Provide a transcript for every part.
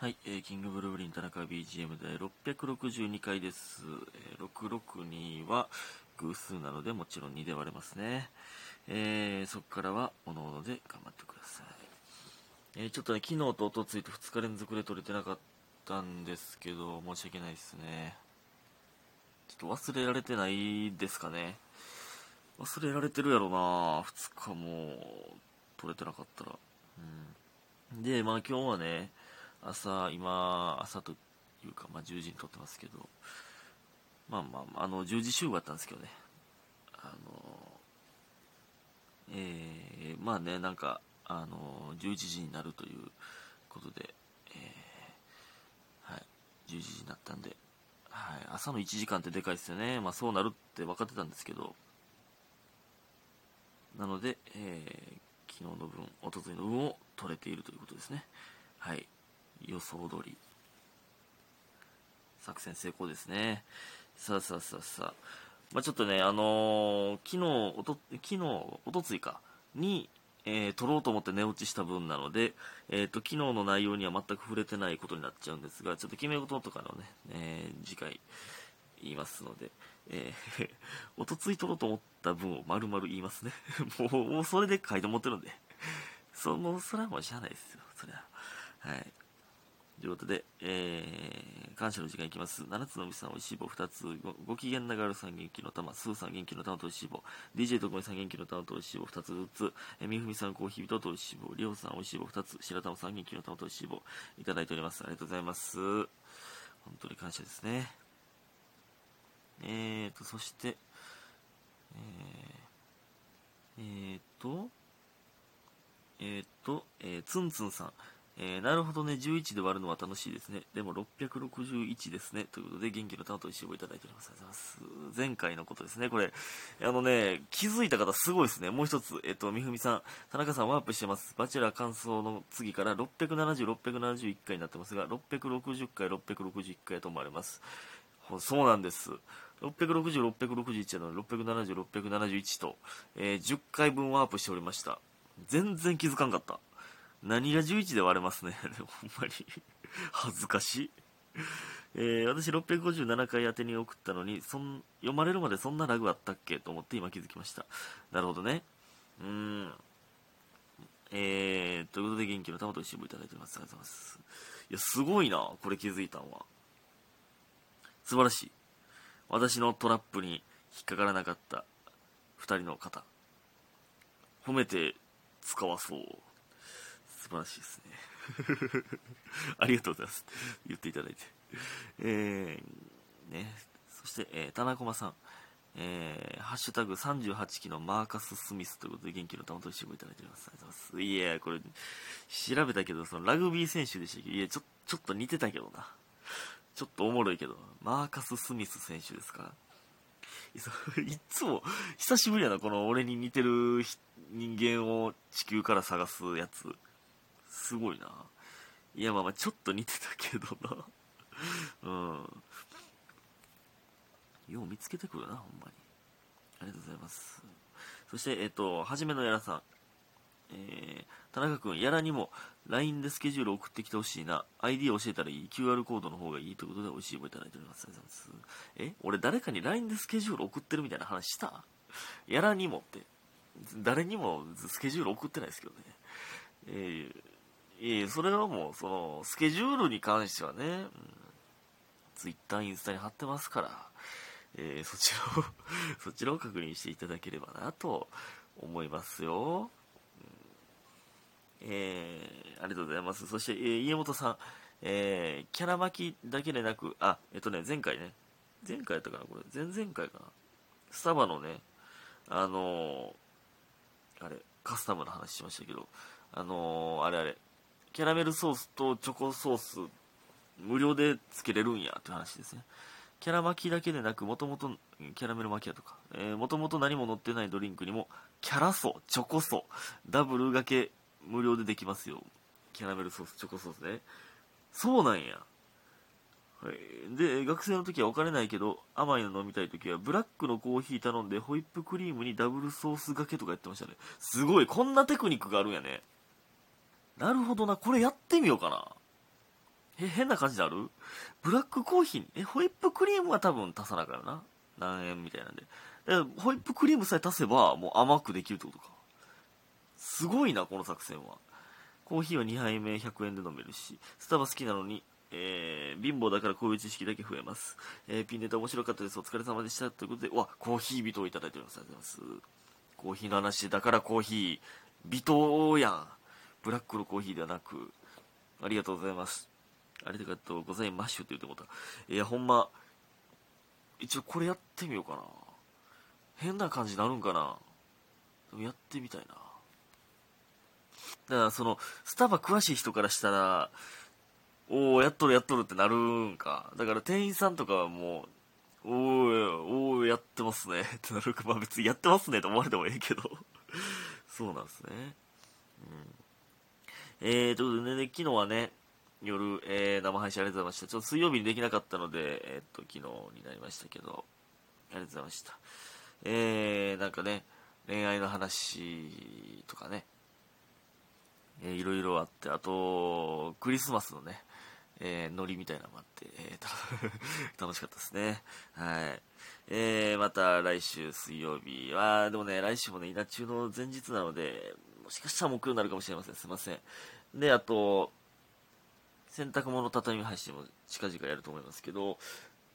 はい、えーキングブルーブリン田中 BGM 第662回です。えー662は偶数なのでもちろん2で割れますね。えーそこからはおのおので頑張ってください。えーちょっとね、昨日とおとついと2日連続で撮れてなかったんですけど、申し訳ないですね。ちょっと忘れられてないですかね。忘れられてるやろな2日も撮れてなかったら。うん。で、まあ今日はね、朝、今、朝というか、まあ10時に撮ってますけど、まあまあ、あの、10時集合だったんですけどね。あの、えー、まあね、なんか、あの、11時になるということで、えー、はい、11時になったんで、はい、朝の1時間ってでかいですよね。まあそうなるって分かってたんですけど、なので、えー、昨日の分、おとといの分を取れているということですね。はい。予想通り。作戦成功ですね。さあさあさあさあ。まあ、ちょっとね、あのー昨日、おと、昨日、おとついか、に、えー撮ろうと思って寝落ちした分なので、えっ、と、昨日の内容には全く触れてないことになっちゃうんですが、ちょっと決め事とかのね、えー次回、言いますので、えー おとつい撮ろうと思った分を丸々言いますね。もう、もうそれで書いて持ってるんで。そう、もう、それはもうしゃあないですよ、それは。はい。ということで、えー、感謝の時間いきます。七つのみさん、おいしい棒2つ、ごご機嫌ながらさん元気の玉、スーさん元気の玉とおいしい棒、DJ とこみさん元気の玉とおいしい棒2つずつ、えーみふみさんコーヒー人とおいしい棒、りょうさんおいしい棒2つ、白玉さん元気の玉とおいしい棒、いただいております。ありがとうございます。本当に感謝ですね。えーと、そして、えー、えーと、えー、と、えー、ツンツンさん。えー、なるほどね、11で割るのは楽しいですね。でも661ですね。ということで、元気の玉と石をいただいております。ありがとうございます。前回のことですね。これ、あのね、気づいた方すごいですね。もう一つ、えっ、と、みふみさん、田中さんワープしてます。バチェラー感想の次から670、671回になってますが、660回、661回と思われます。そうなんです。660、661なので、670、671と、えー10回分ワープしておりました。全然気づかんかった。何が11で割れますね。ほんまに。恥ずかしい。えー私657回宛てに送ったのにそん、読まれるまでそんなラグあったっけ？と思って今気づきました。なるほどね。うーん。えー、ということで元気の玉と一緒にいただいております。ありがとうございます。いや、すごいな、これ気づいたんは。素晴らしい。私のトラップに引っかからなかった二人の方。褒めて使わそう。素晴らしいですね。ありがとうございます。言っていただいて。えー、ね。そして、えー、田中さん。えー、ハッシュタグ38期のマーカス・スミスということで元気の玉と一緒いただいております。ありがとうございます。いや、これ、調べたけど、そのラグビー選手でしたけ？ど、いや、ちょ、ちょっと似てたけどな。ちょっとおもろいけど、マーカス・スミス選手ですか？いそう いっつも、久しぶりやな、この俺に似てる人間を地球から探すやつ。すごいな。いや、まあまあ、ちょっと似てたけどな。うん。よう見つけてくるな、ほんまに。ありがとうございます。そして、えっ、と、はじめのやらさん。えー、田中君、やらにも LINE でスケジュール送ってきてほしいな。ID 教えたらいい。QR コードの方がいいということで、美味しい棒いただいております。ありがとうございます。え？俺誰かに LINE でスケジュール送ってるみたいな話した？やらにもって。誰にもスケジュール送ってないですけどね。えー、えそれはもう、その、スケジュールに関してはね、うん、Twitter、インスタに貼ってますから、えーそちらを、そちらを確認していただければなと思いますよ。えーありがとうございます。そして、えー家元さん、えーキャラ巻きだけでなく、あ、えっとね、前回ね、前回やったかな、これ、前々回かな。スタバのね、あのーあれ、カスタムの話しましたけど、あのーあれあれ、キャラメルソースとチョコソース、無料でつけれるんやっていう話ですね。キャラ巻きだけでなく、もともと、キャラメル巻きやとか、えー、もともと何も乗ってないドリンクにも、キャラソ、チョコソ、ダブル掛け無料でできますよ。キャラメルソース、チョコソースね。そうなんや。はい、で、学生の時はお金ないけど、甘いの飲みたい時は、ブラックのコーヒー頼んで、ホイップクリームにダブルソース掛けとかやってましたね。すごい、こんなテクニックがあるんやね。なるほどな、これやってみようかな。え、変な感じである？ブラックコーヒーに、え、ホイップクリームは多分足さなからな。何円みたいなんで。でホイップクリームさえ足せば、もう甘くできるってことか。すごいな、この作戦は。コーヒーは2杯目100円で飲めるし、スタバ好きなのに、えー、貧乏だからこういう知識だけ増えます。えー、ピンネタ面白かったです。お疲れ様でした。ということで、わ、コーヒー人をいただいております。ありがとうございます。コーヒーの話だからコーヒー、微糖やん。ブラックのコーヒーではなく、ありがとうございます。ありがとうございますって言ってもた。いや、ほんま、一応これやってみようかな。変な感じになるんかな。でもやってみたいな。だからその、スタバ詳しい人からしたら、おおやっとるやっとるってなるんか。だから店員さんとかはもう、おおおやってますねってなるか。まあ別にやってますねと思われてもええけどそうなんですね。うん。えー、ということでね、昨日はね、夜、えー、生配信ありがとうございました。ちょっと水曜日にできなかったので、えー、っと、昨日になりましたけど、ありがとうございました。えー、なんかね、恋愛の話とかね、えー、いろいろあって、あと、クリスマスのね、えー、ノリみたいなのもあって、えー、楽しかったですね。はい。えー、また来週水曜日は、でもね、来週もね、稲中の前日なので、もしかしたら木曜になるかもしれません。すいません。で、あと、洗濯物畳み配信も近々やると思いますけど、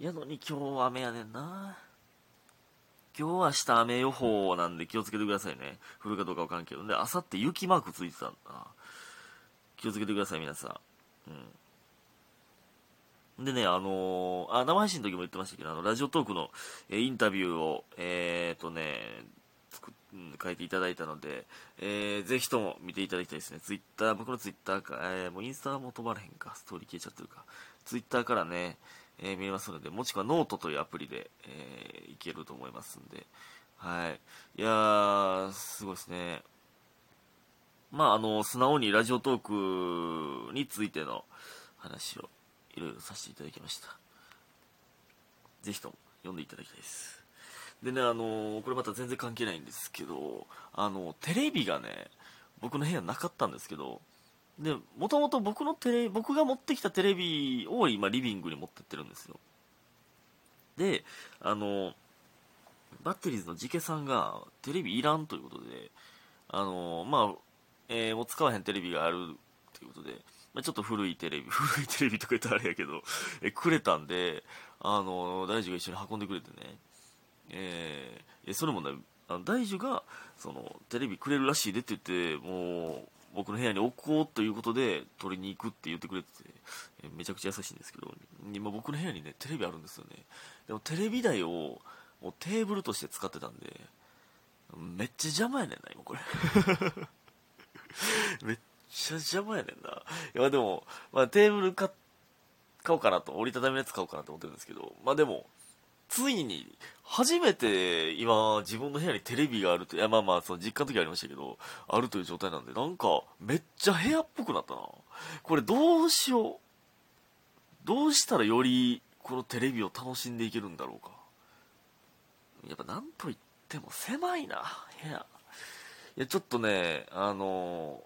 やのに今日は雨やねんな。今日は明日雨予報なんで気をつけてくださいね。降るかどうかわかんけど。で、あさって雪マークついてたんだ。気をつけてください、皆さん。うん。でね、あのー、あ、生配信の時も言ってましたけど、あの、ラジオトークの、えインタビューを、えーとね、作うん、書いていただいたので、えー、ぜひとも見ていただきたいですね。ツイッター、僕のツイッターか、えー、もうインスタも止まらへんか、ストーリー消えちゃってるか。ツイッターからね、えー、見えますので、もしくはノートというアプリで、えー、いけると思いますんで、はい。いやー、すごいですね。まあ、あの、素直にラジオトークについての話をいろいろさせていただきました。ぜひとも読んでいただきたいです。でね、あのこれまた全然関係ないんですけど、あの、テレビがね、僕の部屋なかったんですけど、で、もともと僕のテレ、僕が持ってきたテレビを今リビングに持ってってるんですよ。で、あの、バッテリーズのジケさんがテレビいらんということで、あの、まあ、えー、もう使わへんテレビがあるということで、まあ、ちょっと古いテレビ、古いテレビとか言ったらあれやけど、えくれたんで、あの、大樹が一緒に運んでくれてね、えー、それもね、あの大樹が、その、テレビくれるらしいでって言って、もう、僕の部屋に置こうということで取りに行くって言ってくれてて、えめちゃくちゃ優しいんですけど、今僕の部屋にね、テレビあるんですよね。でもテレビ台をもうテーブルとして使ってたんで、めっちゃ邪魔やねんな、今これ。めっちゃ邪魔やねんな。いや、でも、まあ、テーブル買おうかなと、折りたたみのやつ買おうかなと思ってるんですけど、まあでも、ついに、初めて今、自分の部屋にテレビがあると、いやまあまあ、その実家の時ありましたけど、あるという状態なんで、なんか、めっちゃ部屋っぽくなったな。これどうしよう。どうしたらより、このテレビを楽しんでいけるんだろうか。やっぱなんといっても狭いな、部屋。いや、ちょっとね、あの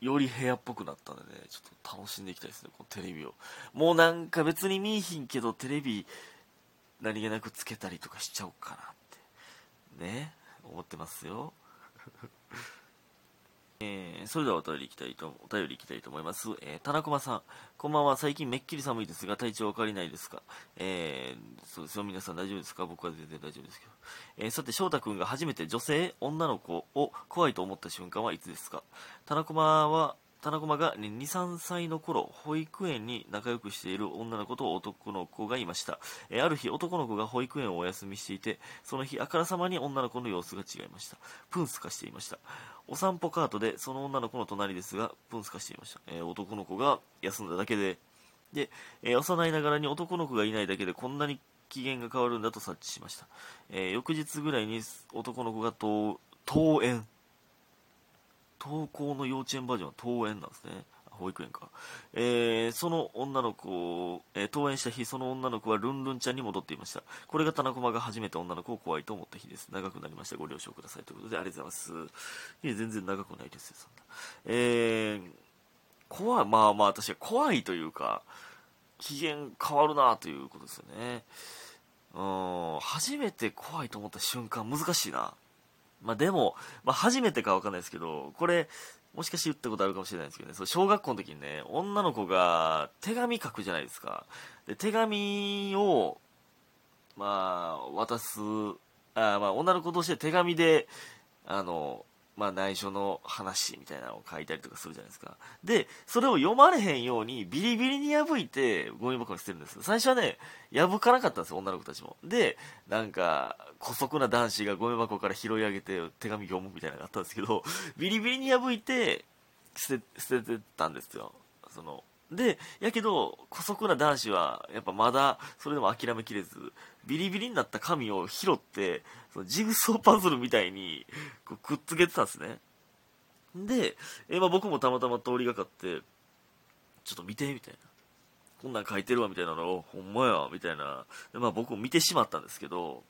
ー、より部屋っぽくなったんでね、ちょっと楽しんでいきたいですね、このテレビを。もうなんか別に見えひんけど、テレビ、何気なくつけたりとかしちゃおうかなってね思ってますよ えー、それではお便りいきたいと、お便りいきたいと思います。えー、田中さん、こんばんは。最近めっきり寒いですが、体調お変わりないですか？えー、そうですよ。皆さん大丈夫ですか？僕は全然大丈夫ですけど。えー、さて、翔太くんが初めて女性、女の子を怖いと思った瞬間はいつですか？田中は、田中が2、3歳の頃、保育園に仲良くしている女の子と男の子がいました。えある日、男の子が保育園をお休みしていて、その日、あからさまに女の子の様子が違いました。プンス化していました。お散歩カートで、その女の子の隣ですが、プンス化していました。え、男の子が休んだだけで、で、え、幼いながらに男の子がいないだけでこんなに機嫌が変わるんだと察知しました。え、翌日ぐらいに男の子が登園。登校の幼稚園バージョンは登園なんですね。保育園か。えー、その女の子を、えー、登園した日、その女の子はルンルンちゃんに戻っていました。これが田中駒が初めて女の子を怖いと思った日です。長くなりました。ご了承ください。ということで、ありがとうございます。いえ、全然長くないですよ、そんな。えー、怖い、まあまあ確かに怖いというか、機嫌変わるなということですよね。うん、初めて怖いと思った瞬間難しいな。まあでも、まあ初めてかわかんないですけど、これ、もしかして言ったことあるかもしれないですけどね、そ小学校の時にね、女の子が手紙書くじゃないですか。で、手紙を、まあ、渡す、あまあ、女の子として手紙で、あの、まあ、内緒の話みたいなのを書いたりとかするじゃないですか。で、それを読まれへんようにビリビリに破いてゴミ箱に捨てるんです。最初はね、破かなかったんですよ、女の子たちも。で、なんか、古速な男子がゴミ箱から拾い上げて手紙読むみたいなのがあったんですけど、ビリビリに破いて捨て、捨ててたんですよ。その、で、やけど、古速な男子は、やっぱまだ、それでも諦めきれず、ビリビリになった紙を拾って、そのジグソーパズルみたいに、こうくっつけてたんですね。で、えまあ、僕もたまたま通りがかって、ちょっと見て、みたいな。こんなん書いてるわ、みたいなのを、ほんまや、みたいな。で、まあ僕も見てしまったんですけど、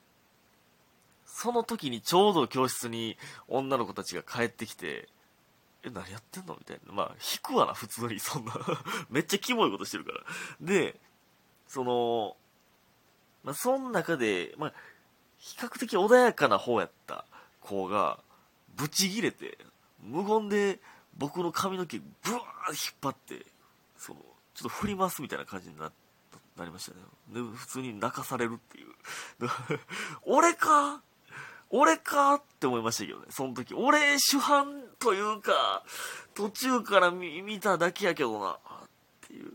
その時にちょうど教室に女の子たちが帰ってきて、え、何やってんの？みたいな。まあ、引くわな、普通に、そんな めっちゃキモいことしてるから。で、その、まあ、その中で、まあ、比較的穏やかな方やった子が、ブチギレて、無言で僕の髪の毛ブワー引っ張って、その、ちょっと振りますみたいな感じにななりましたね。で、普通に泣かされるっていう。俺か俺かって思いましたけどね、その時。俺主犯というか、途中から見ただけやけどな、っていう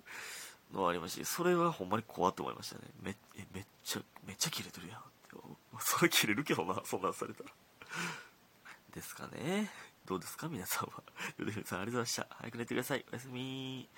のはありましたそれはほんまに怖って思いましたね。め、え、めっちゃ、めっちゃ切れてるやんって。それ切れるけどな、そんなんされたら。ですかね。どうですか？皆さんは。ヨデフさんありがとうございました。早く寝てください。おやすみ